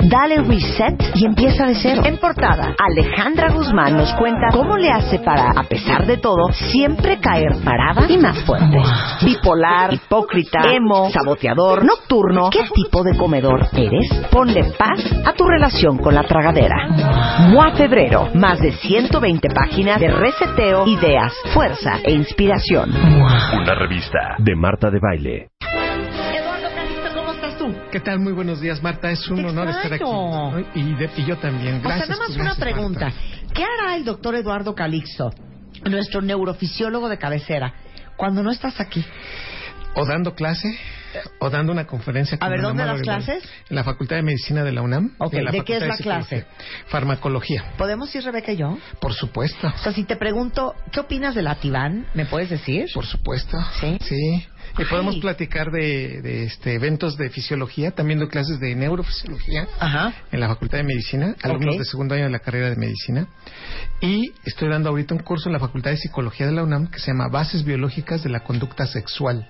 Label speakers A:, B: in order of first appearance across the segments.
A: Dale reset y empieza de cero. En portada, Alejandra Guzmán nos cuenta cómo le hace para, a pesar de todo, siempre caer parada y más fuerte. Bipolar, hipócrita, emo, saboteador, nocturno. ¿Qué tipo de comedor eres? Ponle paz a tu relación con la tragadera. MOA Febrero, más de 120 páginas de reseteo, ideas, fuerza e inspiración.
B: Una revista de Marta de Baile.
C: ¿Qué tal? Muy buenos días, Marta. Es un
A: Te
C: honor estar aquí. ¿no? Y, de- y yo también.
A: O sea,
C: Gracias.
A: nada más
C: gracias,
A: una pregunta.
C: Marta.
A: ¿Qué hará el doctor Eduardo Calixto, nuestro neurofisiólogo de cabecera, cuando no estás aquí?
C: O dando clase, o dando una conferencia.
A: A ver,
C: la
A: ¿dónde
C: Rivera,
A: clases?
C: En la Facultad de Medicina de la UNAM.
A: Ok,
C: y en la
A: ¿de qué es la clase?
C: Farmacología,
A: ¿Podemos ir Rebeca y yo?
C: por supuesto.
A: O sea, si te pregunto, ¿qué opinas del Ativan? ¿Me puedes decir?
C: Por supuesto.
A: ¿Sí?
C: Sí. Y podemos platicar de, de, este, eventos de fisiología, también doy clases de neurofisiología
A: Ajá.
C: en la Facultad de Medicina, alumnos de segundo año de la carrera de Medicina. Y estoy dando ahorita un curso en la Facultad de Psicología de la UNAM que se llama Bases Biológicas de la Conducta Sexual.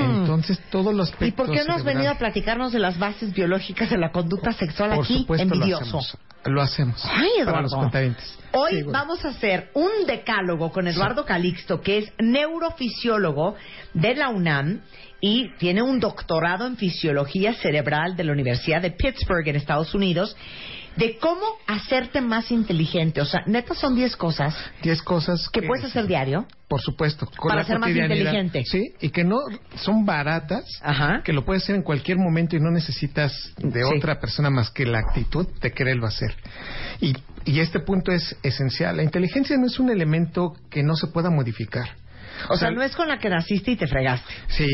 C: Entonces, todos los
A: Mm. ¿Y por qué no has venido a platicarnos de las bases biológicas de la conducta sexual
C: Por
A: aquí,
C: supuesto,
A: envidioso?
C: Lo hacemos.
A: Ay,
C: Para
A: Eduardo.
C: los cuentavientes.
A: Hoy
C: Sí, bueno.
A: vamos a hacer un decálogo con Eduardo Calixto, que es neurofisiólogo de la UNAM y tiene un doctorado en fisiología cerebral de la Universidad de Pittsburgh en Estados Unidos, de cómo hacerte más inteligente. O sea, neta son 10 cosas
C: Diez cosas
A: que puedes hacer diario.
C: Por supuesto. Con
A: Para
C: la
A: ser más inteligente.
C: Sí, y que no son baratas,
A: Ajá.
C: que lo puedes hacer en cualquier momento y no necesitas de
A: Sí.
C: otra persona más que la actitud de quererlo hacer. Y, y este punto es esencial. La inteligencia no es un elemento que no se pueda modificar.
A: O sea, no es con la que naciste y te fregaste.
C: Sí,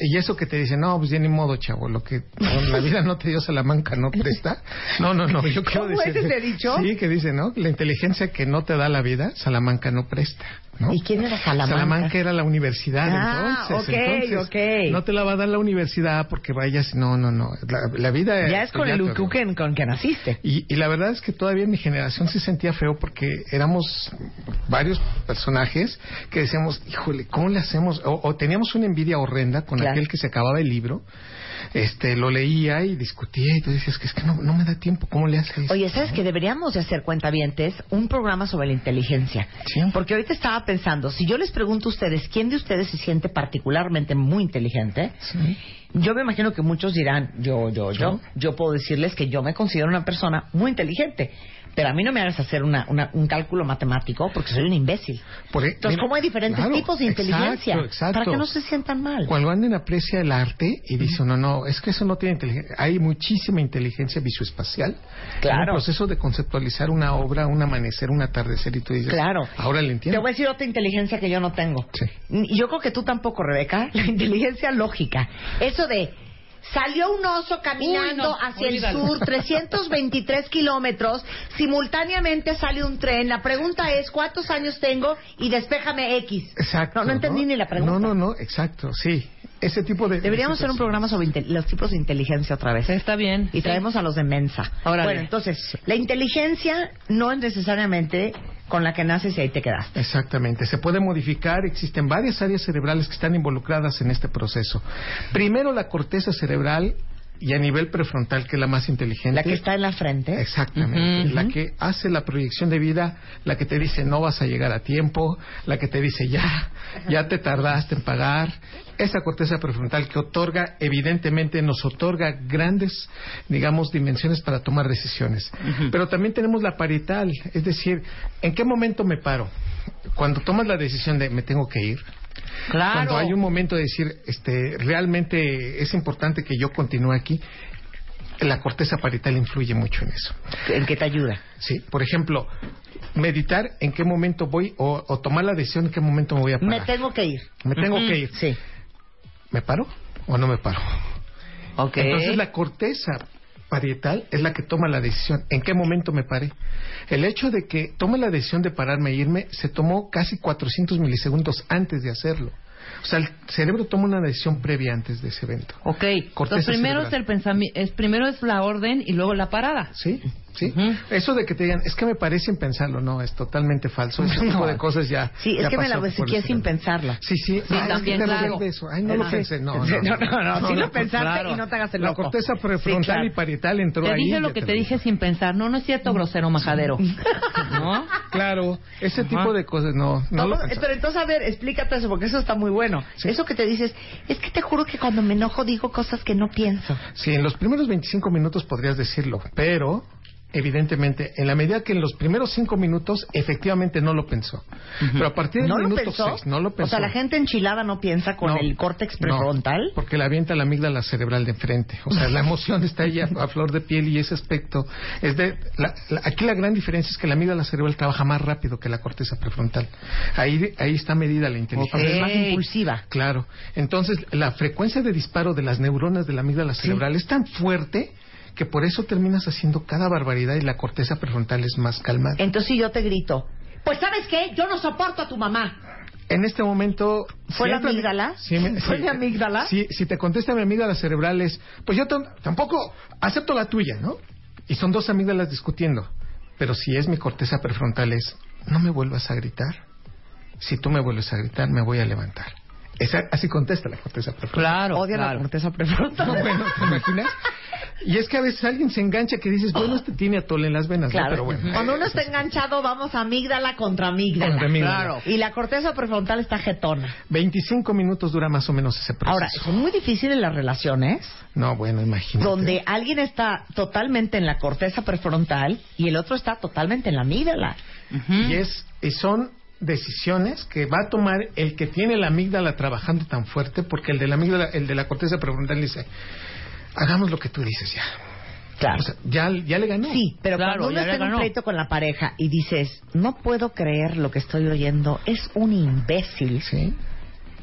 C: y eso que te dicen, no, pues ya ni modo, chavo, lo que la vida no te dio Salamanca no presta. No, no, no, yo quiero
A: ¿Cómo
C: decir...
A: ese dicho?
C: Sí, que dice, ¿no? La inteligencia que no te da la vida, Salamanca no presta, ¿no?
A: ¿Y quién era Salamanca?
C: Salamanca era la universidad,
A: Ah,
C: entonces. entonces. No te la va a dar la universidad porque vayas, no, no, no. La, la vida...
A: Ya es con el Ucuquen con que naciste.
C: y, y la verdad es que todavía mi generación se sentía feo porque éramos varios personajes que decíamos, híjole, ¿cómo le hacemos? O, o teníamos una envidia horrenda con
A: Claro.
C: aquel que se acababa el libro, este, lo leía y discutía y tú decías que es que no, no me da tiempo, ¿cómo le haces?
A: Oye, ¿sabes que deberíamos de hacer cuentavientes un programa sobre la inteligencia?
C: Sí.
A: Porque ahorita estaba pensando, si yo les pregunto a ustedes, ¿quién de ustedes se siente particularmente muy inteligente?
C: Sí.
A: Yo me imagino que muchos dirán, yo, yo, yo. Yo puedo decirles que yo me considero una persona muy inteligente. Pero a mí no me hagas hacer una, una- un cálculo matemático porque soy un imbécil.
C: Por
A: Entonces,
C: mira,
A: ¿cómo hay diferentes
C: claro,
A: tipos de inteligencia?
C: exacto, exacto.
A: Para que no se sientan mal.
C: Cuando alguien aprecia el arte y dice, no, no, es que eso no tiene inteligencia. Hay muchísima inteligencia visoespacial.
A: Claro.
C: En el proceso de conceptualizar una obra, un amanecer, un atardecer y tú dices,
A: Claro.
C: ahora le
A: Te
C: entiendo.
A: voy a decir otra inteligencia que yo no tengo.
C: Sí.
A: Yo creo que tú tampoco, Rebeca. La inteligencia lógica. Eso de salió un oso caminando
D: Uy, no,
A: hacia
D: olvídalo.
A: el sur 323 kilómetros, simultáneamente sale un tren. La pregunta es cuántos años tengo y despéjame X.
C: Exacto.
A: No, no entendí ni la pregunta.
C: No, no, no, exacto, sí. Ese tipo de...
A: Deberíamos hacer un programa sobre los tipos de inteligencia otra vez.
D: Está bien.
A: Y traemos a los de Mensa.
D: Órale.
A: Bueno, entonces, la inteligencia no es necesariamente con la que naces y ahí te quedaste.
C: Exactamente, se puede modificar, existen varias áreas cerebrales que están involucradas en este proceso. Primero la corteza cerebral y a nivel prefrontal, que es la más inteligente.
A: La que está en la frente.
C: Exactamente, la que hace la proyección de vida, la que te dice no vas a llegar a tiempo, la que te dice ya, ya te tardaste en pagar, esa corteza prefrontal que otorga, evidentemente nos otorga grandes, digamos, dimensiones para tomar decisiones. Pero también tenemos la parietal, es decir, ¿en qué momento me paro? Cuando tomas la decisión de me tengo que ir,
A: Claro.
C: cuando hay un momento de decir, este, realmente es importante que yo continúe aquí, la corteza parietal influye mucho en eso.
A: ¿En qué te ayuda?
C: Sí, por ejemplo, meditar en qué momento voy o, o tomar la decisión en qué momento me voy a parar.
A: Me tengo que ir.
C: Me tengo que ir.
A: Sí.
C: ¿Me paro o no me paro?
A: Ok.
C: Entonces la corteza parietal es la que toma la decisión. ¿En qué momento me paré? El hecho de que tome la decisión de pararme e irme se tomó casi 400 milisegundos antes de hacerlo. O sea, el cerebro toma una decisión previa antes de ese evento.
D: Ok.
C: Corteza
D: Entonces primero
C: cerebral.
D: es el pensamiento, es primero es la orden y luego la parada.
C: ¿Sí? ¿Sí? Eso de que te digan, es que me parece sin pensarlo, no, es totalmente falso. Ese tipo de cosas ya.
A: Sí, es que me la que sin pensarlo.
C: Sí, sí,
D: sí también, claro.
C: Eso. Ay, no lo pensé, no.
A: No, no, no, sí lo pensaste y no te hagas el loco.
C: La corteza prefrontal y parietal entró
D: te
C: ahí.
D: Te dije lo que te dije sin pensar, no, no es cierto, grosero majadero. ¿No?
C: Claro, ese tipo de cosas, no. no lo
A: pero entonces, a ver, explícate eso, porque eso está muy bueno. Eso que te dices, es que te juro que cuando me enojo digo cosas que no pienso.
C: Sí, en los primeros 25 minutos podrías decirlo, pero evidentemente, en la medida que en los primeros cinco minutos efectivamente no lo pensó. Pero a partir del minuto seis no lo pensó.
A: O sea, la gente enchilada no piensa con el córtex prefrontal.
C: porque le avienta la amígdala cerebral de frente. O sea, la emoción está ahí a, flor de piel y ese aspecto es de... aquí la gran diferencia es que la amígdala cerebral trabaja más rápido que la corteza prefrontal. Ahí, ahí está medida la inteligencia.
A: Es más impulsiva.
C: Claro. Entonces, la frecuencia de disparo de las neuronas de la amígdala cerebral es tan fuerte que por eso terminas haciendo cada barbaridad y la corteza prefrontal es más calmada.
A: Entonces si yo te grito, pues ¿sabes qué? Yo no soporto a tu mamá.
C: En este momento...
A: ¿Fue la amígdala?
C: Sí,
A: ¿Fue mi amígdala?
C: Sí, si te contesta mi amígdala cerebral es, pues yo tampoco acepto la tuya, ¿no? Y son dos amígdalas discutiendo. Pero si es mi corteza prefrontal es, no me vuelvas a gritar. Si tú me vuelves a gritar, me voy a levantar. Esa, así contesta la corteza prefrontal.
A: Claro, odia la corteza prefrontal.
C: bueno, ¿te imaginas? Y es que a veces alguien se engancha que dices, bueno, este tiene atole en las venas,
A: claro.
C: Pero bueno.
A: Cuando uno está enganchado, vamos a amígdala contra amígdala.
C: Contra amígdala. Claro.
A: Y la corteza prefrontal está jetona.
C: 25 minutos dura más o menos ese proceso.
A: Ahora, son muy difíciles las relaciones.
C: No, bueno, imagínate.
A: Donde alguien está totalmente en la corteza prefrontal y el otro está totalmente en la amígdala.
C: Y es, y son decisiones que va a tomar el que tiene la amígdala trabajando tan fuerte, porque el de la amígdala, el de la corteza prefrontal dice, hagamos lo que tú dices ya.
A: Claro.
C: ya, ya le ganó.
A: Sí, pero cuando uno está en un pleito con la pareja y dices, no puedo creer lo que estoy oyendo, es un imbécil.
C: Sí.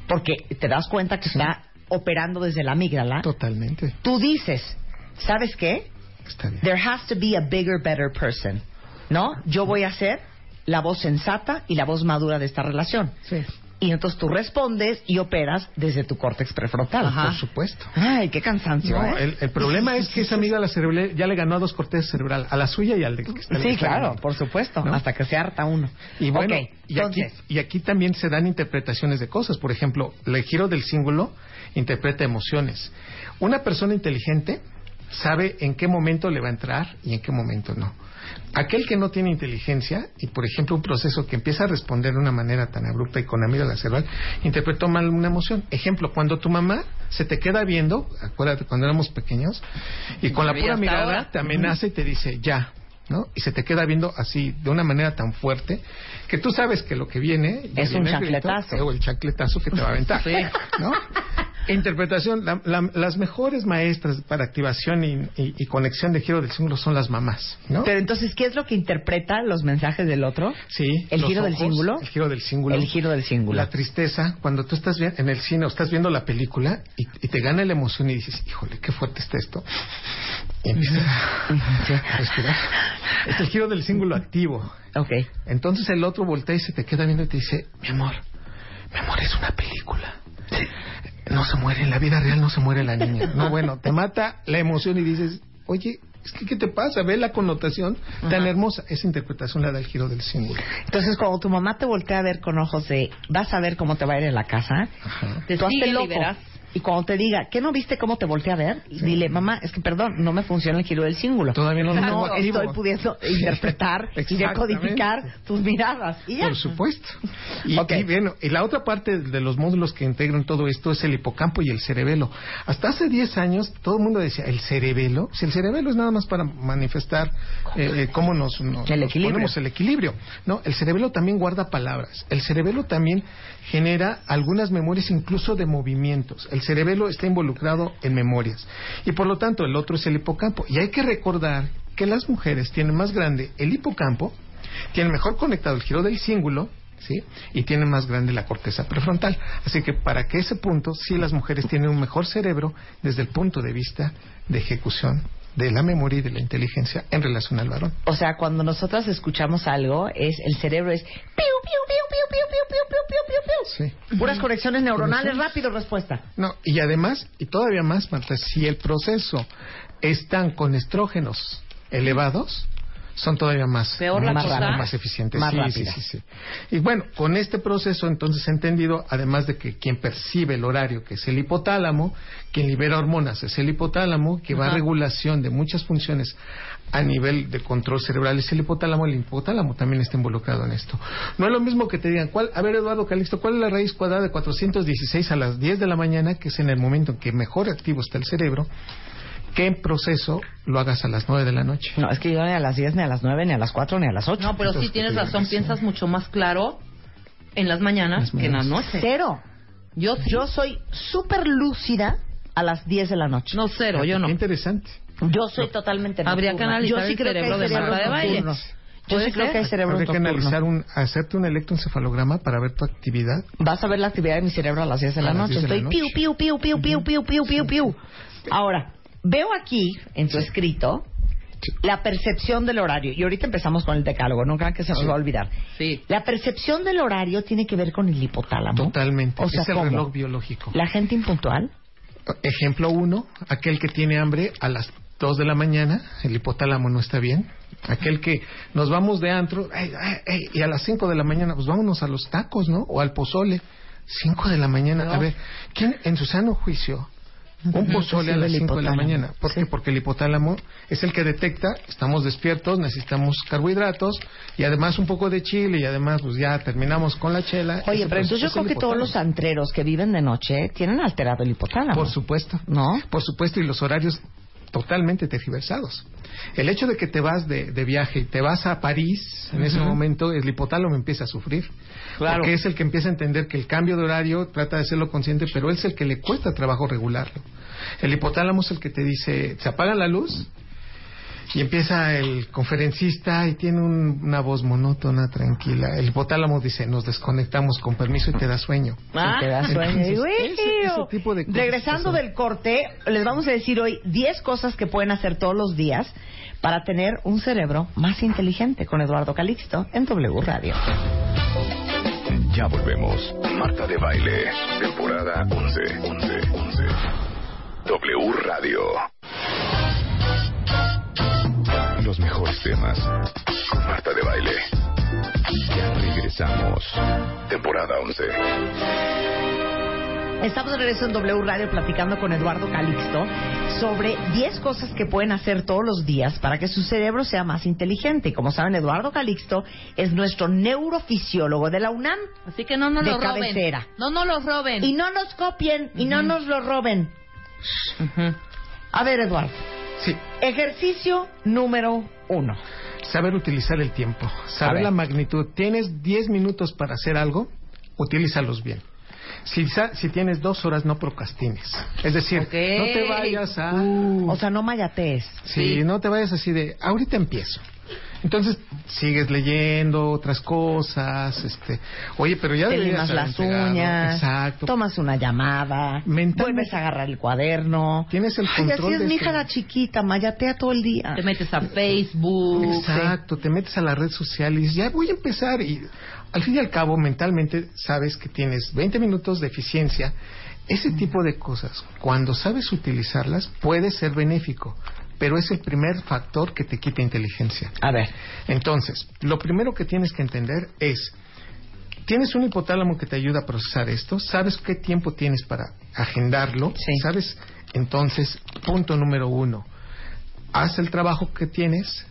A: Porque te das cuenta que está operando desde la amígdala.
C: Totalmente.
A: Tú dices, ¿sabes qué?
C: Está bien.
A: There has to be a bigger, better person. ¿No? Yo voy a ser la voz sensata y la voz madura de esta relación.
C: Sí.
A: Y entonces tú respondes y operas desde tu córtex prefrontal.
C: Por supuesto.
A: Ay, qué cansancio.
C: ¿eh? el, problema es que esa amiga la cerebral ya le ganó a dos cortezas cerebral, a la suya y al de que está
A: Sí, claro, por supuesto, hasta que se harta uno.
C: Y bueno, y, aquí, y aquí también se dan interpretaciones de cosas. Por ejemplo, el giro del símbolo interpreta emociones. Una persona inteligente sabe en qué momento le va a entrar y en qué momento no. Aquel que no tiene inteligencia y, por ejemplo, un proceso que empieza a responder de una manera tan abrupta y con la cerebral, interpretó mal una emoción. Ejemplo, cuando tu mamá se te queda viendo, acuérdate cuando éramos pequeños, y con la pura mirada te amenaza y te dice, ya, ¿no? Y se te queda viendo así, de una manera tan fuerte, que tú sabes que lo que viene...
A: Es un chancletazo.
C: o el chancletazo que te va a aventar, ¿no? Interpretación, las mejores maestras para activación y, conexión de giro del símbolo son las mamás, ¿no?
A: Pero entonces, ¿qué es lo que interpreta los mensajes del otro?
C: Sí.
A: ¿El giro del símbolo?
C: El giro del símbolo.
A: El giro del símbolo.
C: La tristeza, cuando tú estás en el cine o estás viendo la película y, te gana la emoción y dices, híjole, qué fuerte está esto. Y empiezas a respirar. Es el giro del símbolo activo.
A: Ok.
C: Entonces el otro voltea y se te queda viendo y te dice, mi amor, mi amor es una película. No se muere, en la vida real no se muere la niña. No, bueno, te mata la emoción y dices, oye, es que ¿qué te pasa? Ve la connotación tan hermosa. Esa interpretación la da el giro del símbolo.
A: Entonces, cuando tu mamá te voltea a ver con ojos de, vas a ver cómo te va a ir en la casa, te tú hazte loco. Y cuando te diga, ¿qué no viste cómo te volteé a ver? Dile, mamá, es que perdón, no me funciona el giro del símbolo.
C: Todavía no lo
A: No estoy pudiendo interpretar y decodificar tus miradas. ¿Y
C: Por supuesto. Y, bueno, y la otra parte de los módulos que integran todo esto es el hipocampo y el cerebelo. Hasta hace 10 años todo el mundo decía, ¿el cerebelo? Si el cerebelo es nada más para manifestar eh, eh cómo nos,
A: el equilibrio.
C: ponemos el equilibrio. No, el cerebelo también guarda palabras. El cerebelo también genera algunas memorias incluso de movimientos. El cerebelo está involucrado en memorias y por lo tanto el otro es el hipocampo. Y hay que recordar que las mujeres tienen más grande el hipocampo, tienen mejor conectado el giro del cíngulo, ¿sí? Y tienen más grande la corteza prefrontal. Así que para que ese punto, sí las mujeres tienen un mejor cerebro desde el punto de vista de ejecución de la memoria y de la inteligencia en relación al varón.
A: O sea, cuando nosotras escuchamos algo, es el cerebro es piu, piu, piu, piu, piu, piu, piu, piu, piu, piu. Sí. Puras conexiones neuronales, rápido respuesta.
C: No, y además, y todavía más, Marta, si el proceso están con estrógenos elevados, son todavía más
D: Peor la
C: más,
D: cosa.
C: más eficientes.
A: Más
C: sí, sí, sí, sí. Y bueno, con este proceso entonces entendido, además de que quien percibe el horario, que es el hipotálamo, quien libera hormonas es el hipotálamo, que va a regulación de muchas funciones a nivel de control cerebral es el hipotálamo, el hipotálamo también está involucrado en esto. No es lo mismo que te digan, ¿cuál, a ver Eduardo Calixto, ¿cuál es la raíz cuadrada de 416 a las 10 de la mañana, que es en el momento en que mejor activo está el cerebro? Que en proceso lo hagas a las 9 de la noche.
A: No, es que yo ni a las 10, ni a las 9, ni a las 4, ni a las 8.
D: No, pero sí
C: Entonces,
D: tienes
C: ¿qué te
D: razón. Piensas mucho más claro en las mañanas
C: Las
D: que en la noche.
A: Cero.
D: Yo sí.
A: Yo soy súper lúcida a las 10 de la noche.
D: No, cero, yo no.
C: Qué interesante.
A: Yo soy totalmente
D: Habría
A: nocturna.
D: que analizar
A: Yo sí
D: el
A: creo que
D: cerebro
A: hay
D: de Marta de
A: nocturnos. Yo
D: ¿Puede
A: sí creo que hay cerebros
C: Habría que analizar un, hacerte un electroencefalograma para ver tu actividad.
A: Vas a ver la actividad de mi cerebro a las 10 de la noche.
C: 10 de la
A: Estoy piu, piu, piu, piu, piu, piu, piu, piu, piu. Ahora, veo aquí en tu escrito la percepción del horario. Y ahorita empezamos con el decálogo, no crean que se nos va a olvidar.
D: Sí.
A: La percepción del horario tiene que ver con el hipotálamo.
C: Totalmente.
A: O sea,
C: es el
A: ¿cómo?
C: reloj biológico.
A: La gente impuntual.
C: Ejemplo uno, aquel que tiene hambre a las 2 de la mañana, el hipotálamo no está bien. Aquel que nos vamos de antro, "Ey, ey, ey", y a las 5 de la mañana, pues vámonos a los tacos, ¿no? O al pozole. 5 de la mañana. A ver, ¿quién en su sano juicio un pozole a las
A: el
C: 5 de la mañana? ¿Por qué? Porque el hipotálamo es el que detecta, estamos despiertos, necesitamos carbohidratos y además un poco de chile y además pues ya terminamos con la chela.
A: Oye, pero entonces yo
C: es
A: creo que todos los antreros que viven de noche tienen alterado el hipotálamo.
C: Por supuesto.
A: ¿No?
C: Por supuesto, y los horarios totalmente tergiversados. El hecho de que te vas de, de viaje y te vas a París, en ese momento el hipotálamo empieza a sufrir.
A: Claro.
C: Porque es el que empieza a entender que el cambio de horario trata de hacerlo consciente, pero es el que le cuesta trabajo regularlo. El hipotálamo es el que te dice, se apaga la luz y empieza el conferencista y tiene un- una voz monótona, tranquila. El hipotálamo dice, nos desconectamos con permiso y te da sueño.
A: Y te da sueño.
C: Entonces,
A: Digo,
C: ese- ese tipo de cosas
A: Regresando del corte, les vamos a decir hoy 10 cosas que pueden hacer todos los días para tener un cerebro más inteligente con Eduardo Calixto en W Radio.
B: Ya volvemos. Marta de Baile, temporada 11, 11, 11. W Radio. Los mejores temas con Marta de Baile. Ya regresamos. Temporada 11.
A: Estamos de regreso en W Radio platicando con Eduardo Calixto sobre 10 cosas que pueden hacer todos los días para que su cerebro sea más inteligente. Y como saben, Eduardo Calixto es nuestro neurofisiólogo de la UNAM.
D: Así que no nos
A: De
D: lo roben.
A: cabecera.
D: No nos los roben.
A: Y no nos copien y no nos lo roben.
D: Ujú.
A: A ver, Eduardo.
C: Sí,
A: Ejercicio número uno.
C: Saber utilizar el tiempo, saber la magnitud. Tienes 10 minutos para hacer algo, utilízalos bien. Si, si tienes dos horas, no procrastines. Es decir, no te vayas a...
A: O sea, no mayatees.
C: Sí,
D: Sí.
C: no te vayas así de, ahorita empiezo. Entonces, sigues leyendo otras cosas, este, oye, pero ya
A: Te limas las
C: entregado.
A: uñas,
C: Exacto.
A: tomas una llamada,
C: Mentalmente-
A: vuelves a agarrar el cuaderno.
C: Tienes el
A: Ay,
C: control
A: así es
C: de
A: mi hija la chiquita, mayatea todo el día.
D: Te metes a Facebook.
C: Exacto, te metes a la red social y dices, ya voy a empezar. Y al fin y al cabo, mentalmente sabes que tienes 20 minutos de eficiencia. Ese tipo de cosas, cuando sabes utilizarlas, puede ser benéfico, pero es el primer factor que te quita inteligencia.
A: A ver,
C: Entonces, lo primero que tienes que entender es, tienes un hipotálamo que te ayuda a procesar esto, sabes qué tiempo tienes para agendarlo,
A: Sí.
C: sabes, entonces, punto número uno, haz el trabajo que tienes,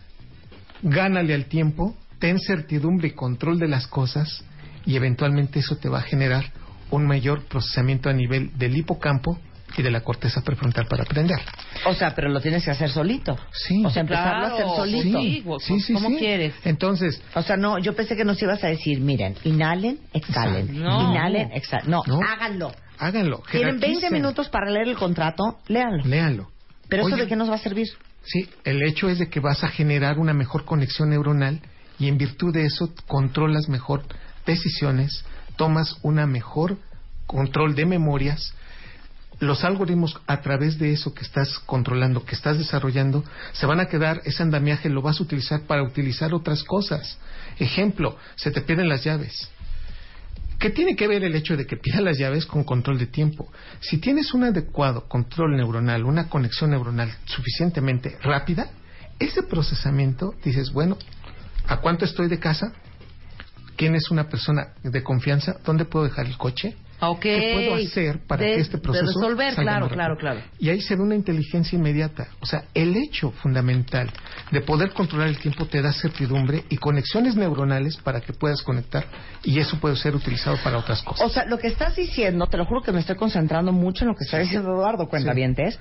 C: gánale al tiempo, ten certidumbre y control de las cosas y eventualmente eso te va a generar un mayor procesamiento a nivel del hipocampo y de la corteza prefrontal para aprender.
A: o sea, pero lo tienes que hacer solito.
C: Sí.
A: O sea, empezarlo a hacer solito.
D: sí.
C: Sí, sí,
D: ¿Cómo
C: sí.
D: quieres?
C: Entonces,
A: O sea, no, yo pensé que nos ibas a decir, miren, inhalen, exhalen,
D: No.
A: inhalen, exhalen. No,
C: No.
A: háganlo.
C: háganlo.
A: Tienen 20
C: jerarquicen.
A: minutos para leer el contrato, léanlo.
C: Léanlo.
A: Pero eso
C: Oye,
A: de qué nos va a servir?
C: Sí, el hecho es de que vas a generar una mejor conexión neuronal y en virtud de eso controlas mejor decisiones, tomas una mejor control de memorias. Los algoritmos a través de eso que estás controlando, que estás desarrollando, se van a quedar, ese andamiaje lo vas a utilizar para utilizar otras cosas. Ejemplo, se te pierden las llaves. ¿Qué tiene que ver el hecho de que pierdas las llaves con control de tiempo? Si tienes un adecuado control neuronal, una conexión neuronal suficientemente rápida, ese procesamiento dices, bueno, ¿a cuánto estoy de casa? ¿Quién es una persona de confianza? ¿Dónde puedo dejar el coche?
D: Okay.
C: ¿Qué puedo hacer para
D: de,
C: que este proceso
D: de resolver,
C: salga
D: claro, claro, claro.
C: Y ahí se ve una inteligencia inmediata. O sea, el hecho fundamental de poder controlar el tiempo te da certidumbre y conexiones neuronales para que puedas conectar y eso puede ser utilizado para otras cosas.
A: O sea, lo que estás diciendo, te lo juro que me estoy concentrando mucho en lo que está diciendo Eduardo Cuentavientes,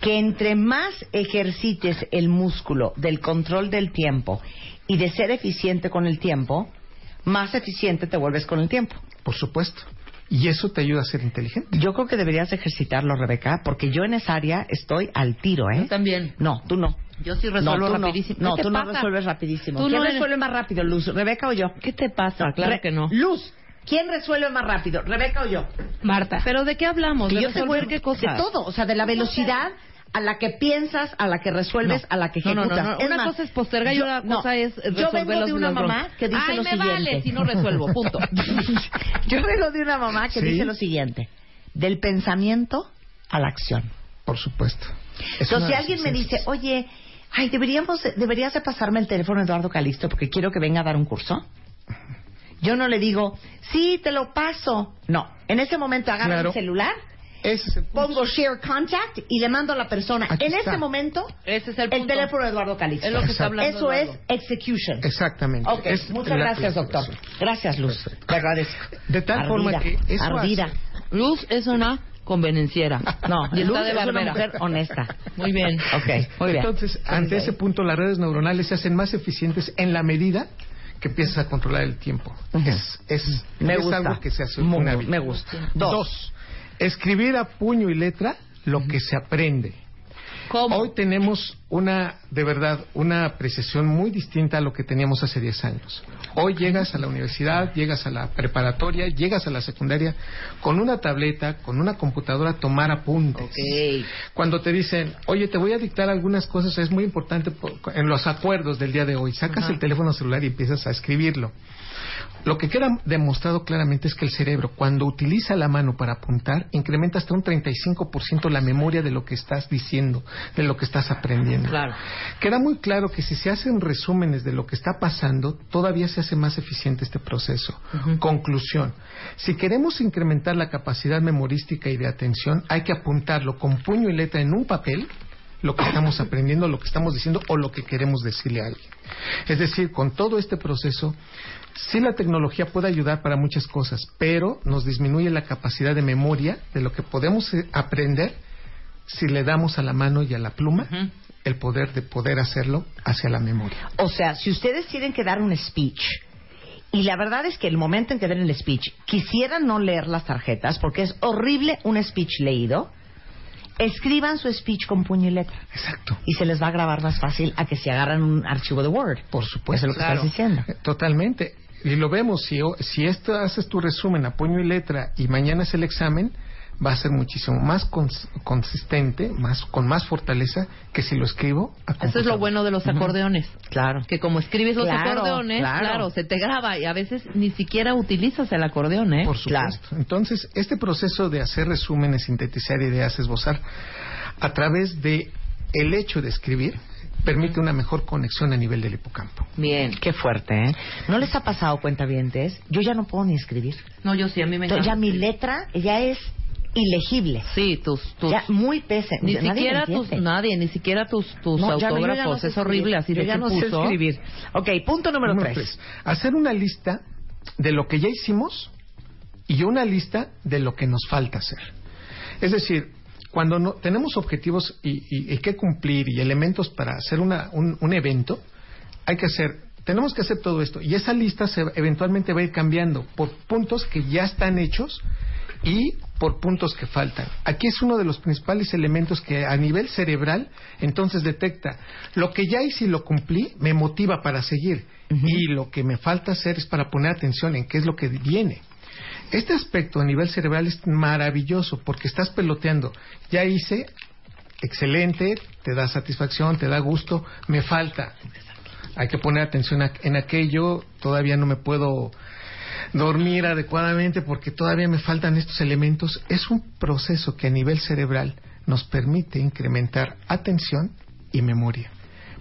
A: que entre más ejercites el músculo del control del tiempo y de ser eficiente con el tiempo, más eficiente te vuelves con el tiempo.
C: Por supuesto. Y eso te ayuda a ser inteligente.
A: Yo creo que deberías ejercitarlo, Rebeca, porque yo en esa área estoy al tiro, ¿eh?
D: Yo también.
A: No, tú no.
D: Yo sí resuelvo
A: no, tú
D: rapidísimo.
A: No,
D: ¿Qué
A: tú
D: te
A: no
D: pasa?
A: resuelves rapidísimo.
D: Tú
A: ¿Quién
D: no eres-
A: resuelve más rápido, Luz? ¿Rebeca o yo?
D: ¿Qué te pasa? Claro
A: Re-
D: que no.
A: Luz, ¿quién resuelve más rápido? ¿Rebeca o yo?
E: Marta.
D: ¿Pero de qué hablamos? ¿De
A: yo voy-
D: qué cosas?
A: De todo, o sea, de la velocidad a la que piensas, a la que resuelves,
D: No.
A: a la que
D: No, no,
A: ejecutas.
D: no, no.
A: Es
D: Una
A: más,
D: cosa es postergar y
A: yo-
D: otra
A: no,
D: cosa es
A: Yo vengo
D: los-
A: de una mamá que dice
D: Ay,
A: lo
D: me
A: siguiente.
D: vale si no resuelvo, punto.
A: yo vengo de una mamá que
C: Sí.
A: dice lo siguiente. Del pensamiento a la acción.
C: Por supuesto. Es
A: Entonces, si alguien me dice, oye, ay, deberíamos, deberías de pasarme el teléfono Eduardo Calisto porque quiero que venga a dar un curso. Yo no le digo, sí, te lo paso. No, en ese momento agarro
C: Claro.
A: mi celular,
C: Ese es el punto.
A: pongo share contact y le mando a la persona.
C: Aquí
A: en
C: está.
A: ese momento,
D: Ese es el
A: el teléfono de Eduardo Calixto.
D: Es lo que está hablando
A: Eso es execution.
C: Exactamente. Es
A: muchas gracias, doctor. Gracias, Luz.
C: Perfecto.
A: Te agradezco.
C: De tal forma que eso
A: ardida.
C: hace-
D: Luz es una convenienciera.
A: No,
D: y
A: Luz
D: está de
A: es una mujer honesta.
D: Muy bien.
A: Ok, muy bien.
C: Entonces, ante ese punto, las redes neuronales se hacen más eficientes en la medida que empiezas a controlar el tiempo. Es, es,
A: Me
C: es
A: gusta.
C: algo que se hace
A: Muy-
C: un hábito.
A: me gusta. Dos.
C: Dos. Escribir a puño y letra lo que se aprende.
D: ¿Cómo?
C: Hoy tenemos una, de verdad, una apreciación muy distinta a lo que teníamos hace 10 años. Hoy llegas a la universidad, llegas a la preparatoria, llegas a la secundaria con una tableta, con una computadora a tomar apuntes. Cuando te dicen, oye, te voy a dictar algunas cosas, es muy importante po- en los acuerdos del día de hoy. Sacas el teléfono celular y empiezas a escribirlo. Lo que queda demostrado claramente es que el cerebro, cuando utiliza la mano para apuntar, incrementa hasta un 35% la memoria de lo que estás diciendo, de lo que estás aprendiendo.
D: Claro.
C: Queda muy claro que si se hacen resúmenes de lo que está pasando, todavía se hace más eficiente este proceso. Conclusión. Si queremos incrementar la capacidad memorística y de atención, hay que apuntarlo con puño y letra en un papel lo que estamos aprendiendo, lo que estamos diciendo o lo que queremos decirle a alguien. Es decir, con todo este proceso, sí la tecnología puede ayudar para muchas cosas, pero nos disminuye la capacidad de memoria de lo que podemos eh, aprender si le damos a la mano y a la pluma el poder de poder hacerlo hacia la memoria.
A: O sea, si ustedes tienen que dar un speech, y la verdad es que el momento en que den el speech, quisieran no leer las tarjetas, porque es horrible un speech leído, escriban su speech con puño y letra.
C: Exacto.
A: Y se les va a grabar más fácil a que se agarran un archivo de Word.
C: Por supuesto.
A: Eso es lo que
D: claro.
A: estás diciendo.
C: Eh, Totalmente. Y lo vemos, si, si esto haces tu resumen a puño y letra y mañana es el examen, va a ser muchísimo más cons- consistente, más con más fortaleza que si lo escribo a
D: Eso es lo bueno de los acordeones.
A: Claro.
D: Que como escribes los
A: Claro,
D: acordeones,
A: claro.
D: claro. se te graba y a veces ni siquiera utilizas el acordeón, ¿eh?
C: Por supuesto. Entonces, este proceso de hacer resúmenes, sintetizar ideas, esbozar, a través de el hecho de escribir, permite una mejor conexión a nivel del hipocampo.
D: Bien.
A: Qué fuerte, ¿eh? ¿No les ha pasado, cuentavientes? Yo ya no puedo ni escribir.
D: No, yo sí, a mí me
A: Entonces,
D: encanta.
A: ya mi letra ya es ilegible.
D: Sí, tus... tus
A: Ya muy pese.
D: ni
A: Nadie
D: siquiera tus... Nadie, ni siquiera tus, tus
A: No, ya no, yo ya no
D: autógrafos.
A: sé
D: es
A: escribir.
D: horrible, así
A: Yo
D: de
A: ya
D: que
A: no sé escribir. Ok, punto número,
C: Número
A: tres.
C: tres, Hacer una lista de lo que ya hicimos y una lista de lo que nos falta hacer. Es decir, cuando no, tenemos objetivos y, y- y que cumplir y elementos para hacer una- un, un evento, hay que hacer, tenemos que hacer todo esto. Y esa lista se, eventualmente va a ir cambiando por puntos que ya están hechos y por puntos que faltan. Aquí es uno de los principales elementos que a nivel cerebral entonces detecta lo que ya hice y lo cumplí me motiva para seguir y lo que me falta hacer es para poner atención en qué es lo que viene. Este aspecto a nivel cerebral es maravilloso porque estás peloteando. Ya hice, excelente, te da satisfacción, te da gusto, me falta. Hay que poner atención a- en aquello, todavía no me puedo dormir adecuadamente porque todavía me faltan estos elementos. Es un proceso que a nivel cerebral nos permite incrementar atención y memoria.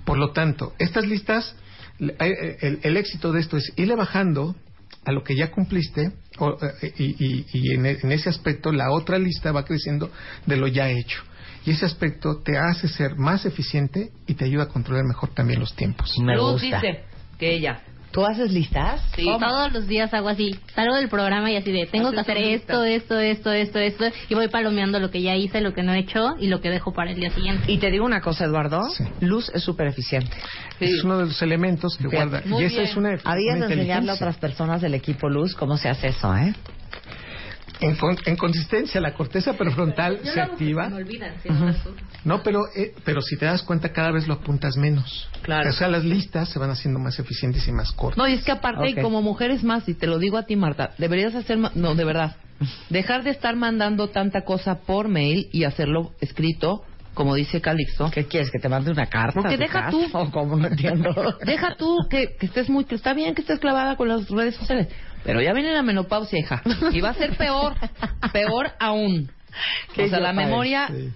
C: Por lo tanto, estas listas, el, el- el éxito de esto es irle bajando a lo que ya cumpliste o, eh, y, y- y en, e- en ese aspecto la otra lista va creciendo de lo ya hecho. Y ese aspecto te hace ser más eficiente y te ayuda a controlar mejor también los tiempos.
A: Me
D: Luz
A: gusta.
D: dice que ella.
A: ¿Tú haces listas?
D: Sí.
E: Todos los días hago así. Salgo del programa y así de, tengo que hacer esto, esto, esto, esto, esto. Y voy palomeando lo que ya hice, lo que no he hecho y lo que dejo para el día siguiente.
A: Y te digo una cosa, Eduardo.
C: Sí.
A: Luz es súper eficiente.
C: Es uno de los elementos que
A: Fíjate.
C: guarda.
D: Muy
C: y esa
D: bien.
C: es una,
A: Habías de enseñarle a otras personas del equipo Luz cómo se hace eso, ¿eh?
C: En, con- en consistencia, la corteza prefrontal se activa. No, pero, eh, pero si te das cuenta, cada vez lo apuntas menos.
D: Claro.
C: O sea, las listas se van haciendo más eficientes y más cortas.
D: No, y es que aparte,
A: Ok.
D: y como mujeres más, y te lo digo a ti, Marta, deberías hacer, no, de verdad, dejar de estar mandando tanta cosa por mail y hacerlo escrito, como dice Calixto.
A: ¿Qué quieres? ¿Que te mande una carta?
D: Porque deja tú.
A: ¿O cómo? No entiendo.
D: Deja tú que, que estés muy, que está bien que estés clavada con las redes sociales, pero ya viene la menopausia, hija, y va a ser peor, peor aún.
A: Qué
D: O sea, la memoria
C: Sí.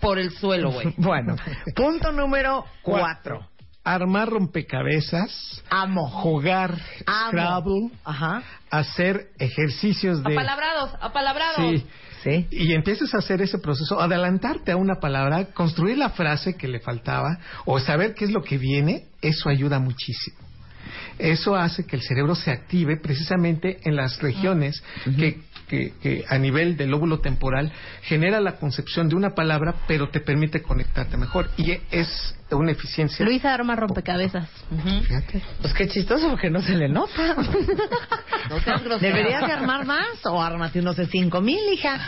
D: por el suelo, güey.
A: Bueno, punto número cuatro.
C: Armar rompecabezas,
A: Amo.
C: jugar
A: Amo.
C: Scrabble,
A: Ajá.
C: hacer ejercicios de...
D: Apalabrados, apalabrados.
C: Sí.
A: Sí.
C: Y empiezas a hacer ese proceso, adelantarte a una palabra, construir la frase que le faltaba o saber qué es lo que viene, eso ayuda muchísimo. Eso hace que el cerebro se active precisamente en las regiones que, que- que a nivel del lóbulo temporal genera la concepción de una palabra, pero te permite conectarte mejor. Y es una eficiencia.
E: Luisa arma rompecabezas.
C: Fíjate.
A: Pues qué chistoso porque no se le nota.
D: No seas grosera.
A: ¿Deberías de armar más o ármate unos de cinco mil, hija?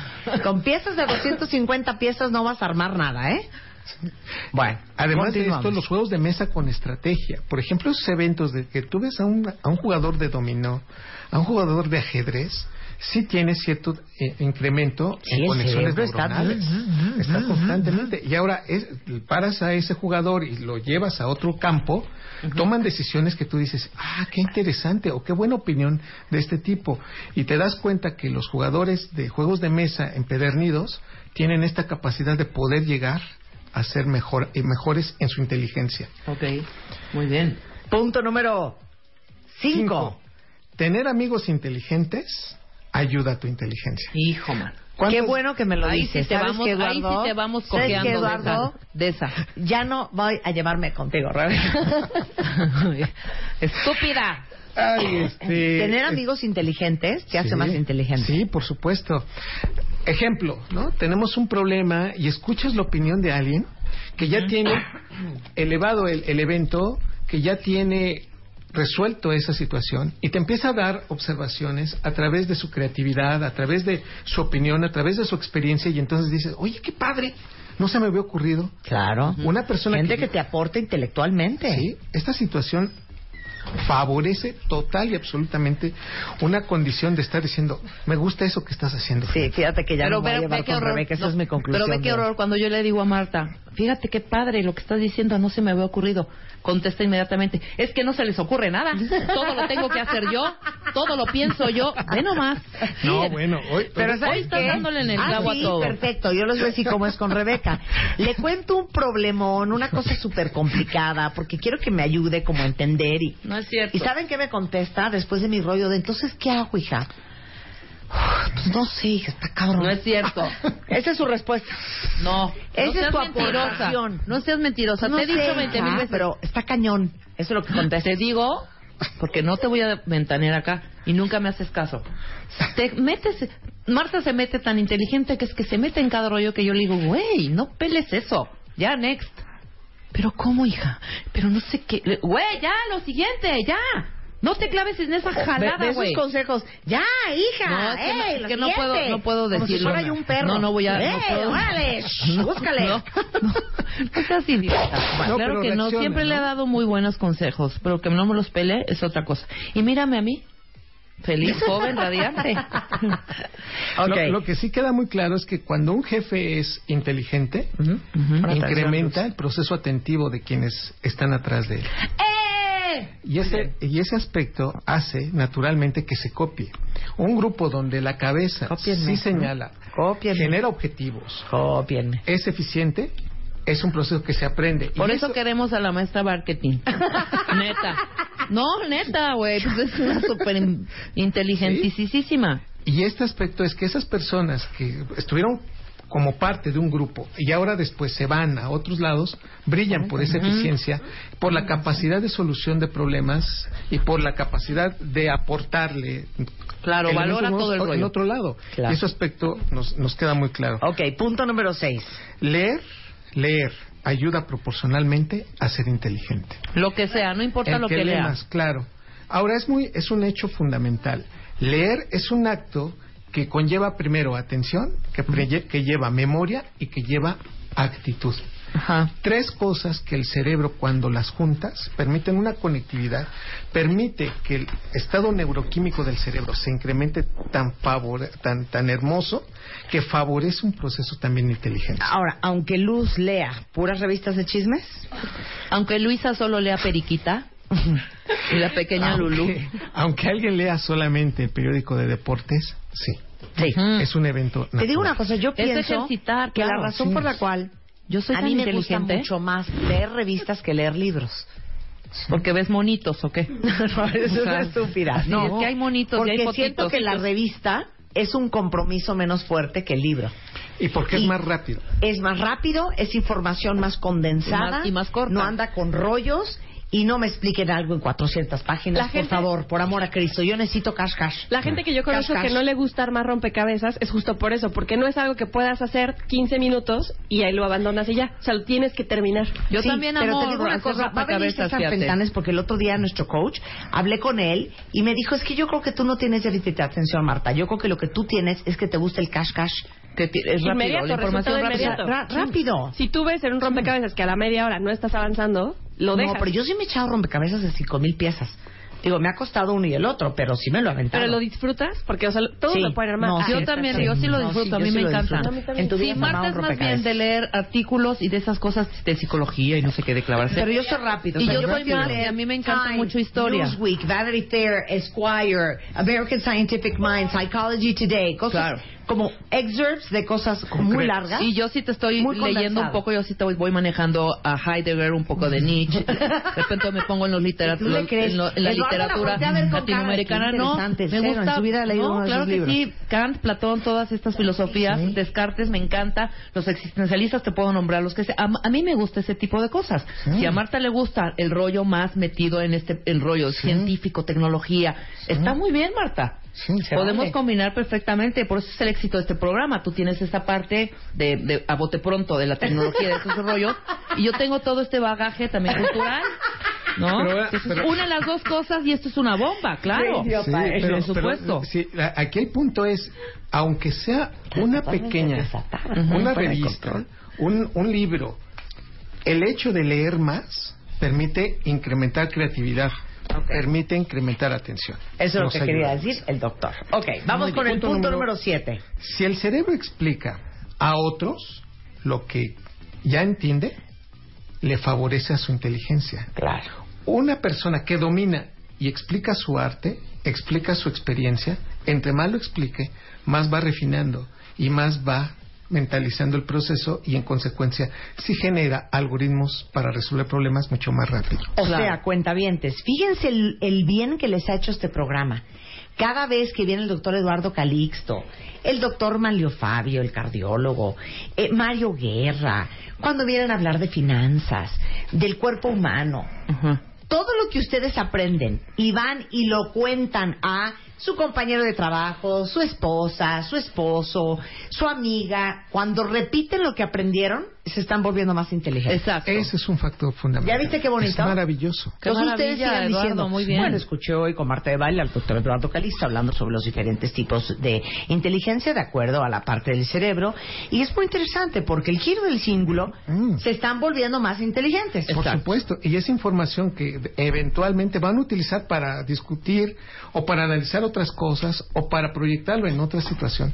A: Con piezas de 250 piezas no vas a armar nada, ¿eh? Bueno,
C: Además de esto, los juegos de mesa con estrategia. Por ejemplo, esos eventos de que tú ves a un, a un jugador de dominó, a un jugador de ajedrez, sí tiene cierto eh, incremento
A: Sí,
C: en conexiones
A: está-
C: neuronales. Está, constantemente. Y ahora es, paras a ese jugador y lo llevas a otro campo, toman decisiones que tú dices, ah, qué interesante o qué buena opinión de este tipo. Y te das cuenta que los jugadores de juegos de mesa empedernidos tienen esta capacidad de poder llegar a ser mejor, eh, mejores en su inteligencia.
D: Ok, muy bien.
A: Punto número cinco.
C: Cinco. Tener amigos inteligentes ayuda a tu inteligencia.
D: Hijo, man.
A: Qué
C: ¿Cuántos-
A: bueno que me lo
D: Ahí
A: dices.
D: sí te
A: ¿Sabes
D: vamos,
A: qué,
D: ahí
A: Eduardo?
D: sí te vamos
A: ¿Sabes qué,
D: cojeando de
A: Eduardo?
D: esa. De esa.
A: Ya no voy a llevarme contigo, Rebeca.
D: Estúpida.
C: Ay, este,
A: Tener amigos inteligentes te hace más inteligente.
C: Sí, por supuesto. Ejemplo, ¿no? Tenemos un problema y escuchas la opinión de alguien que ya tiene elevado el, el evento, que ya tiene resuelto esa situación y te empieza a dar observaciones a través de su creatividad, a través de su opinión, a través de su experiencia y entonces dices, oye, qué padre, no se me había ocurrido.
A: Claro.
C: Una persona
A: Gente
C: que-
A: que te aporta intelectualmente.
C: Sí, esta situación favorece total y absolutamente una condición de estar diciendo, me gusta eso que estás haciendo.
A: Sí, fíjate que ya
D: pero
A: no voy a
D: ve,
A: llevar con
D: horror.
A: Rebeca, esa
D: No,
A: es mi conclusión.
D: Pero ve qué horror cuando yo le digo a Marta, fíjate qué padre lo que estás diciendo, no se me había ocurrido. Contesta inmediatamente, es que no se les ocurre nada. Todo lo tengo que hacer yo, todo lo pienso yo. Ve nomás.
C: No, bueno, hoy,
A: Pero
D: Hoy
A: ¿sabes
D: estás
A: qué?
D: dándole en el
A: ah,
D: clavo a
A: sí,
D: todo.
A: perfecto. Yo les voy a decir cómo es con Rebeca. Le cuento un problemón, una cosa súper complicada, porque quiero que me ayude como a entender. Y,
D: No es cierto.
A: ¿Y saben qué me contesta después de mi rollo de entonces qué hago, hija? Pues no sé, hija, está cabrón.
D: No es cierto.
A: Esa es su respuesta.
D: No.
A: Esa
D: no
A: es tu
D: mentirosa. No seas mentirosa.
A: No
D: te he dicho 20 mil
A: hija,
D: veces.
A: Pero está cañón. Eso es lo que contesta.
D: Te digo, porque no te voy a ventanear acá y nunca me haces caso. Te metes, Marta se mete tan inteligente que es que se mete en cada rollo que yo le digo, güey, no peles eso. Ya, next. Pero ¿cómo, hija? Pero no sé qué. Güey, ya, lo siguiente, ya. No te claves en esa jalada,
A: ve esos
D: güey.
A: consejos. Ya, hija.
D: No, es que no- es que puedo- no puedo
A: Como si
D: decirlo.
A: fuera un perro.
D: No, no voy a- no puedo.
A: órale, búscale.
D: No, no, no seas idiota.
C: No,
D: claro que no, siempre le he dado muy buenos consejos, pero que no me los pele es otra cosa. Y mírame a mí, feliz, joven, radiante.
A: Ok.
C: Lo, lo que sí queda muy claro es que cuando un jefe es inteligente, incrementa el proceso atentivo de quienes están atrás de él. Y ese, y ese aspecto hace naturalmente que se copie. Un grupo donde la cabeza sí señala, genera objetivos,
A: Cópienme.
C: es eficiente, es un proceso que se aprende.
D: Por
C: Y
D: eso queremos a la maestra marketing. neta. No, neta, güey. Pues es una súper in- inteligentísima.
C: Y este aspecto es que esas personas que estuvieron como parte de un grupo y ahora después se van a otros lados, brillan por esa eficiencia, por la capacidad de solución de problemas y por la capacidad de aportarle.
D: Claro, valora todo el
C: En
D: rollo.
C: otro lado.
A: Claro.
C: Ese aspecto nos, nos queda muy claro.
A: Ok, punto número seis.
C: Leer, leer ayuda proporcionalmente a ser inteligente.
D: Lo que sea, no importa
C: El
D: lo que,
C: leas,
D: leas.
C: claro. Ahora es muy es un hecho fundamental. Leer es un acto que conlleva primero atención, que, lleva memoria y que lleva actitud.
D: Ajá.
C: Tres cosas que el cerebro cuando las juntas permiten una conectividad, permite que el estado neuroquímico del cerebro se incremente tan favore- tan tan hermoso que favorece un proceso también inteligente.
A: Ahora, aunque Luz lea puras revistas de chismes,
D: Aunque Luisa solo lea Periquita y la pequeña Lulú.
C: Aunque, aunque alguien lea solamente el periódico de deportes, sí.
A: sí.
C: Es un evento
A: Te digo una cosa, yo
D: Es
A: pienso
D: ejercitar,
A: que
D: claro,
A: la razón
C: sí.
A: por la cual
D: Yo soy
A: a
D: tan
A: mí me gusta mucho más leer revistas que leer libros.
D: porque ves monitos o qué.
A: no, eso
D: O sea,
A: es estúpida. no,
D: es que hay monitos y
A: porque
D: hay fotitos.
A: siento que la revista es un compromiso menos fuerte que el libro.
C: Y porque es
A: Y-
C: más rápido.
A: Es más rápido, es información más condensada.
D: Y más- y más corta.
A: No anda con rollos y no me expliquen algo en 400 páginas,
F: La
A: por
F: gente-
A: favor, por amor a Cristo. Yo necesito cash cash.
F: La gente que yo conozco
A: Cash, cash.
F: que no le gusta armar rompecabezas es justo por eso, porque no es algo que puedas hacer 15 minutos y ahí lo abandonas y ya. O sea, lo tienes que terminar.
D: Yo
A: Sí,
D: también
A: pero
D: amo
A: te digo una
D: hacer
A: cosa, va a venir César. Fentanes porque el otro día nuestro coach hablé con él y me dijo es que yo creo que tú no tienes déficit de atención Marta yo creo que lo que tú tienes es que te gusta el cash cash
D: Que es rápido,
F: Inmediato,
D: la información rápida.
A: rápido
F: Si tú ves en un rompecabezas que a la media hora no estás avanzando, lo dejas.
A: no pero yo sí me he echado rompecabezas de cinco mil piezas digo me ha costado uno y el otro pero sí me lo he aventado
F: Pero lo disfrutas porque, o sea, todos
A: Sí,
F: lo pueden armar.
A: no,
F: Ah,
A: sí,
D: yo también, yo sí lo
A: No,
D: disfruto,
A: sí,
D: a mí me encanta. Sí, Marta es más bien de leer artículos y de esas cosas de psicología y no sé qué de clavarse.
A: Pero yo soy rápido.
D: Y
A: o sea,
D: yo soy
A: rápido.
D: más, a mí me encanta mucho historia.
A: Newsweek, Vanity Fair, Esquire, American Scientific Mind, Psychology Today, cosas
D: Claro.
A: Como excerpts de cosas muy largas.
D: Y yo sí te estoy
A: Muy
D: leyendo un poco, yo sí te voy, voy manejando a Heidegger, un poco de Nietzsche. De repente me pongo en, los
A: ¿Tú
D: literatura, en, lo- en la literatura latinoamericana. No, me
A: cero, en
D: gusta.
A: su vida leído
D: no,
A: uno de
D: claro que
A: libros.
D: sí. Kant, Platón, todas estas filosofías,
A: Sí.
D: Descartes, me encanta. Los existencialistas te puedo nombrar los que sea. A, a mí me gusta ese tipo de cosas. Si a Marta le gusta el rollo más metido en este el rollo científico, tecnología, está muy bien, Marta.
A: Sí,
D: Podemos
A: vale.
D: combinar perfectamente, por eso es el éxito de este programa. Tú tienes esta parte de, de a bote pronto de la tecnología, de esos rollos, y yo tengo todo este bagaje también cultural, ¿no?
C: Pero,
D: Entonces,
C: pero-
D: une las dos cosas y esto es una bomba, claro.
A: Sí,
C: Sí, pero-
D: por supuesto.
C: pero, sí, a- aquí el punto es, aunque sea una pequeña, una
A: de
C: revista, un, un libro, el hecho de leer más permite incrementar creatividad, permite incrementar atención.
A: Eso es lo que quería decir el doctor. Ok, vamos con el
C: Punto
A: punto
C: número-
A: número 7.
C: Si el cerebro explica a otros lo que ya entiende, le favorece a su inteligencia.
A: Claro.
C: Una persona que domina y explica su arte, explica su experiencia, entre más lo explique, más va refinando y más va mentalizando el proceso y en consecuencia sí genera algoritmos para resolver problemas mucho más rápido.
A: O
D: Claro.
A: sea, cuentavientes, fíjense el, el bien que les ha hecho este programa. Cada vez que viene el doctor Eduardo Calixto, el doctor Manlio Fabio, el cardiólogo, eh, Mario Guerra, cuando vienen a hablar de finanzas, del cuerpo humano, todo lo que ustedes aprenden y van y lo cuentan a su compañero de trabajo, su esposa, su esposo, su amiga, cuando repiten lo que aprendieron, se están volviendo más inteligentes.
D: Exacto.
C: Ese es un factor fundamental.
A: ¿Ya viste qué bonito?
C: Es maravilloso.
D: Qué
A: Entonces ustedes sigan
D: Eduardo,
A: diciendo,
D: muy bien.
A: bueno, escuché hoy con Marta de Baile al doctor Eduardo Calista hablando sobre los diferentes tipos de inteligencia de acuerdo a la parte del cerebro y es muy interesante porque el giro del cíngulo
C: Mm.
A: se están volviendo más inteligentes.
C: Por supuesto, y es información que eventualmente van a utilizar para discutir o para analizar otras cosas o para proyectarlo en otra situación.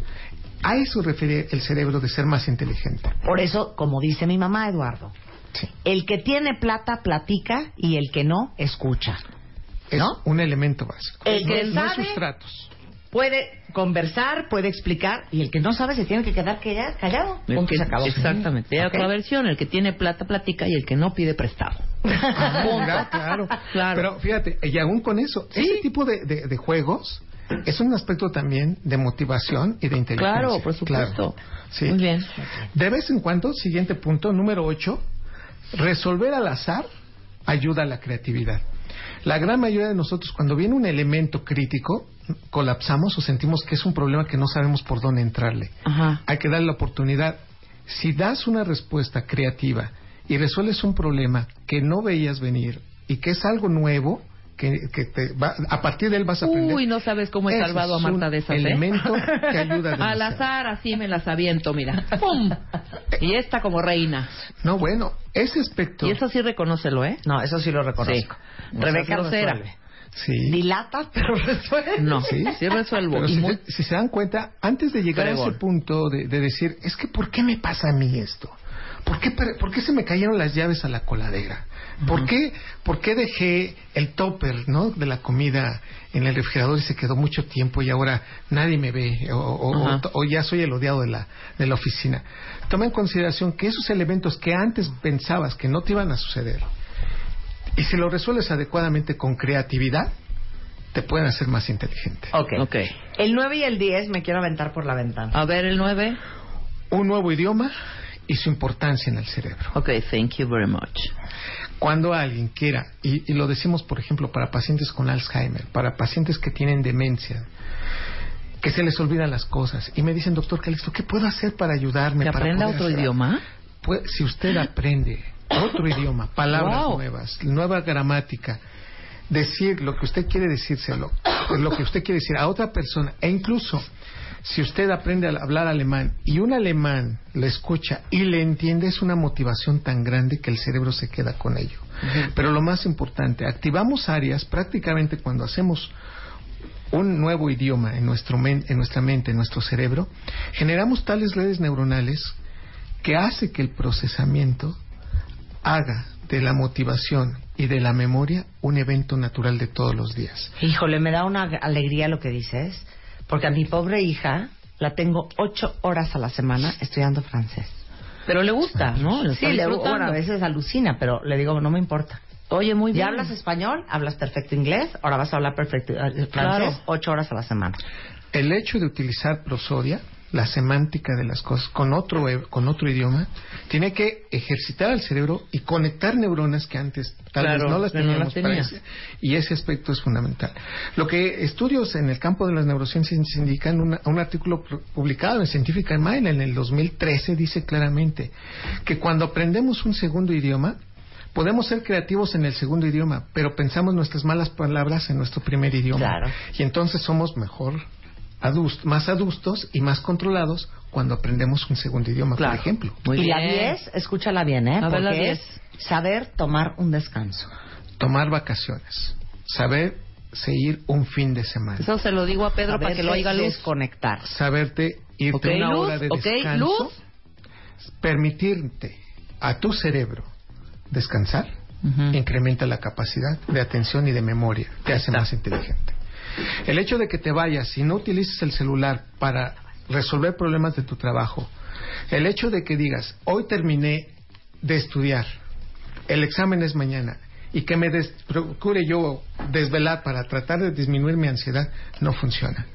C: A eso refiere el cerebro de ser más inteligente.
A: Por eso, como dice mi mamá Eduardo,
C: Sí.
A: el que tiene plata platica y el que no escucha.
C: Es
A: ¿No?
C: un elemento básico.
A: El que
C: no
A: sabe-
C: sustratos.
A: puede conversar, puede explicar, y el que no sabe se tiene que quedar calla- callado.
D: El que-
A: se acabó.
D: exactamente. Hay otra versión, el que tiene plata platica y el que no pide prestado.
C: Ah, claro.
D: Claro.
C: Pero fíjate, y aún con eso, ese tipo de, de- de juegos es un aspecto también de motivación y de inteligencia.
D: Claro, por supuesto.
C: Claro. Sí.
D: Muy bien.
C: De vez en cuando, siguiente punto, número 8, resolver al azar ayuda a la creatividad. La gran mayoría de nosotros, cuando viene un elemento crítico, colapsamos o sentimos que es un problema que no sabemos por dónde entrarle.
D: Ajá.
C: Hay que darle la oportunidad. Si das una respuesta creativa y resuelves un problema que no veías venir y que es algo nuevo, que, que te va- a partir de él vas a aprender.
D: Uy, no sabes cómo he
C: Ese
D: salvado a Marta de esas, ¿eh?
C: elemento que ayuda
D: Al
C: demasiado.
D: azar, así me las aviento, mira. ¡Pum! Y esta como reina.
C: No, bueno, ese aspecto.
D: Y eso sí reconócelo, ¿eh?
A: No, eso sí lo reconozco.
D: Sí.
A: Rebeca resuelve.
C: Sí.
A: Dilata, pero resuelve.
D: No,
C: Sí.
D: sí, resuelvo.
C: Pero
D: Y
C: si,
D: muy-
C: se, si se dan cuenta, antes de llegar a
D: Fregón.
C: ese punto de, de decir, es que ¿por qué me pasa a mí esto? ¿Por qué, per- por qué se me cayeron las llaves a la coladera? ¿Por, qué, ¿Por qué dejé el topper ¿no? de la comida en el refrigerador y se quedó mucho tiempo y ahora nadie me ve? O, o- o- o ya soy el odiado de la, de la oficina. Toma en consideración que esos elementos que antes pensabas que no te iban a suceder y si lo resuelves adecuadamente con creatividad, te pueden hacer más inteligente.
A: Ok.
D: Ok.
A: El 9 y el 10 me quiero aventar por la ventana.
D: A ver, el 9.
C: un nuevo idioma y su importancia en el cerebro.
D: Ok, thank you very much.
C: Cuando alguien quiera, y, y lo decimos por ejemplo para pacientes con Alzheimer, para pacientes que tienen demencia, que se les olvidan las cosas, y me dicen, doctor Calixto, ¿qué puedo hacer para ayudarme?
D: ¿Que
C: para
D: aprenda otro
C: hacer algo?"
D: idioma?
C: Pues, si usted aprende otro idioma, palabras
D: Wow.
C: nuevas, nueva gramática, decir lo que usted quiere decírselo, lo que usted quiere decir a otra persona, e incluso si usted aprende a hablar alemán y un alemán le escucha y le entiende, es una motivación tan grande que el cerebro se queda con ello. Pero lo más importante, activamos áreas prácticamente cuando hacemos un nuevo idioma en, nuestro men- en nuestra mente, en nuestro cerebro, generamos tales redes neuronales que hace que el procesamiento haga de la motivación y de la memoria un evento natural de todos los días.
A: Híjole, me da una alegría lo que dices, porque a mi pobre hija la tengo ocho horas a la semana estudiando francés.
D: Pero le gusta, ¿no?
A: Sí, le, bueno, a veces alucina, pero le digo, no me importa.
D: Oye, muy bien.
A: Ya hablas español, hablas perfecto inglés, ahora vas a hablar perfecto eh, francés
D: Claro.
A: ocho horas a la semana.
C: El hecho de utilizar prosodia, la semántica de las cosas, con otro, e- con otro idioma, tiene que ejercitar al cerebro y conectar neuronas que antes tal
D: Claro,
C: vez no las
D: que no
C: teníamos.
D: las
C: ese- y ese aspecto es fundamental. Lo que estudios en el campo de las neurociencias indican, una- un artículo pu- publicado en Scientific Mind en el 2013 dice claramente que cuando aprendemos un segundo idioma, Podemos ser creativos en el segundo idioma, pero pensamos nuestras malas palabras en nuestro primer idioma.
A: Claro.
C: Y entonces somos mejor, más adustos y más controlados cuando aprendemos un segundo idioma,
D: Claro.
C: por ejemplo.
D: Muy
A: y la
D: bien.
A: 10, escúchala bien, ¿eh?
D: A ver, la
A: Porque
D: 10.
A: es saber tomar un descanso.
C: Tomar vacaciones, saber seguir un fin de semana,
D: Eso se lo digo a Pedro para que lo oiga luz.
A: desconectar.
C: saberte irte una
D: luz,
C: hora de
D: ok,
C: descanso,
D: luz.
C: permitirte a tu cerebro descansar, incrementa la capacidad de atención y de memoria, te hace más inteligente. El hecho de que te vayas y no utilices el celular para resolver problemas de tu trabajo, el hecho de que digas, hoy terminé de estudiar, el examen es mañana, y que me des- procure yo desvelar para tratar de disminuir mi ansiedad, no funciona.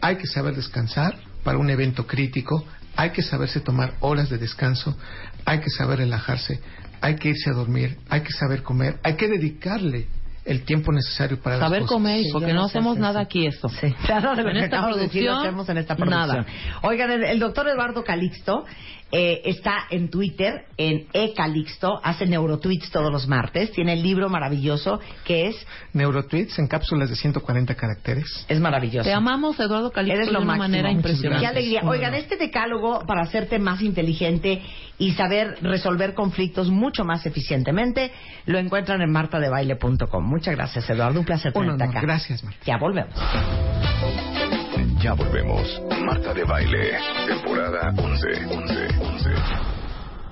C: Hay que saber descansar para un evento crítico, hay que saberse tomar horas de descanso, hay que saber relajarse, hay que irse a dormir, hay que saber comer, hay que dedicarle el tiempo necesario para las
D: Saber
C: cosas.
D: comer,
A: Sí,
D: porque no, hacemos nada
A: eso.
D: aquí esto.
A: Sí, nada de lo
D: En
A: que
D: esta
A: acabamos de decir lo
D: producción,
A: hacemos en esta producción.
D: nada.
A: Oigan, el, el doctor Eduardo Calixto eh, está en Twitter, en eCalixto, hace neurotweets todos los martes, tiene el libro maravilloso que es,
C: Neurotweets en cápsulas de 140 caracteres.
A: es maravilloso.
D: Te amamos, Eduardo Calixto,
A: Eres lo
D: de una
A: máximo.
D: manera
A: Muchas
D: impresionante.
A: Qué alegría. Oigan, este decálogo para hacerte más inteligente y saber resolver conflictos mucho más eficientemente, lo encuentran en martadebaile.com. Muchas gracias, Eduardo. Un placer
C: Un
A: tenerte acá.
C: Gracias, Marta.
A: Ya volvemos.
B: Ya volvemos. Marta de Baile, temporada 11. 11. 11.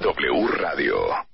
B: W Radio.